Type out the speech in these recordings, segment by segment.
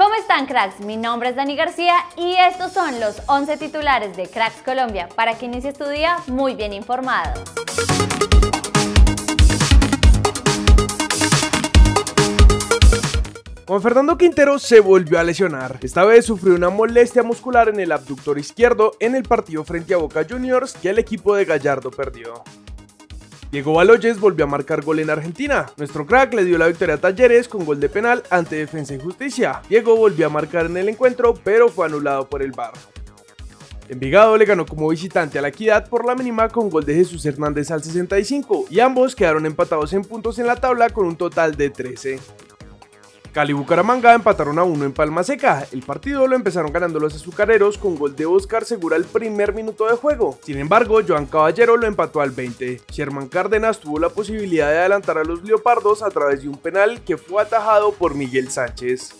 ¿Cómo están cracks? Mi nombre es Dani García y estos son los 11 titulares de Cracks Colombia para que inicies tu día muy bien informado. Juan Fernando Quintero se volvió a lesionar. Esta vez sufrió una molestia muscular en el abductor izquierdo en el partido frente a Boca Juniors que el equipo de Gallardo perdió. Diego Baloyes volvió a marcar gol en Argentina. Nuestro crack le dio la victoria a Talleres con gol de penal ante Defensa y Justicia. Diego volvió a marcar en el encuentro, pero fue anulado por el VAR. Envigado le ganó como visitante a la Equidad por la mínima con gol de Jesús Hernández al 65 y ambos quedaron empatados en puntos en la tabla con un total de 13. Cali Bucaramanga empataron a uno en Palma Seca. El partido lo empezaron ganando los azucareros con gol de Oscar Segura el primer minuto de juego. Sin embargo, Joan Caballero lo empató al 20. Sherman Cárdenas tuvo la posibilidad de adelantar a los Leopardos a través de un penal que fue atajado por Miguel Sánchez.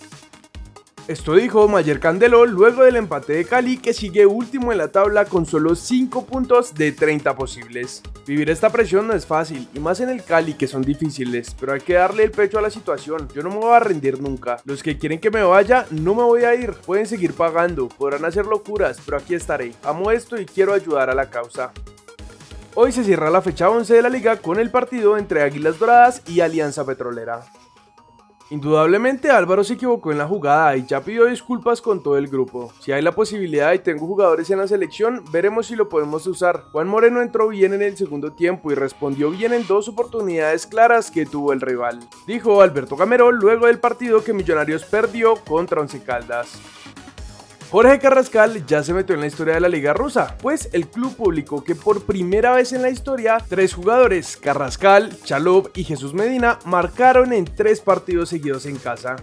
Esto dijo Mayer Candelo luego del empate de Cali que sigue último en la tabla con solo 5 puntos de 30 posibles. Vivir esta presión no es fácil y más en el Cali que son difíciles, pero hay que darle el pecho a la situación. Yo no me voy a rendir nunca. Los que quieren que me vaya, no me voy a ir. Pueden seguir pagando, podrán hacer locuras, pero aquí estaré. Amo esto y quiero ayudar a la causa. Hoy se cierra la fecha 11 de la liga con el partido entre Águilas Doradas y Alianza Petrolera. Indudablemente Álvaro se equivocó en la jugada y ya pidió disculpas con todo el grupo. Si hay la posibilidad y tengo jugadores en la selección, veremos si lo podemos usar. Juan Moreno entró bien en el segundo tiempo y respondió bien en dos oportunidades claras que tuvo el rival. Dijo Alberto Camerol luego del partido que Millonarios perdió contra Once Caldas. Jorge Carrascal ya se metió en la historia de la liga rusa, pues el club publicó que por primera vez en la historia, tres jugadores, Carrascal, Chalov y Jesús Medina, marcaron en tres partidos seguidos en casa.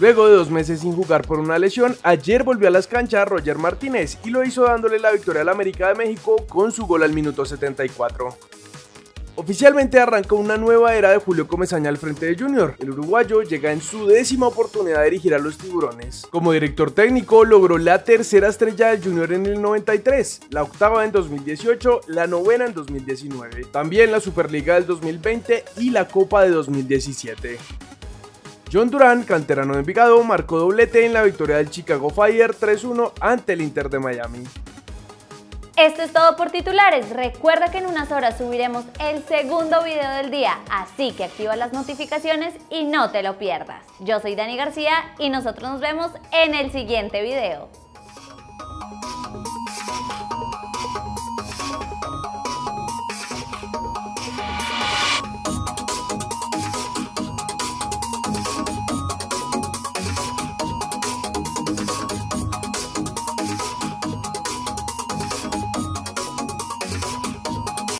Luego de dos meses sin jugar por una lesión, ayer volvió a las canchas Roger Martínez y lo hizo dándole la victoria al América de México con su gol al minuto 74. Oficialmente arrancó una nueva era de Julio Comesaña al frente de Junior. El uruguayo llega en su décima oportunidad de dirigir a los tiburones. Como director técnico logró la tercera estrella del Junior en el 93, la octava en 2018, la novena en 2019, también la Superliga del 2020 y la Copa de 2017. John Durán, canterano de Envigado, marcó doblete en la victoria del Chicago Fire 3-1 ante el Inter de Miami. Esto es todo por titulares. Recuerda que en unas horas subiremos el segundo video del día, así que activa las notificaciones y no te lo pierdas. Yo soy Dani García y nosotros nos vemos en el siguiente video.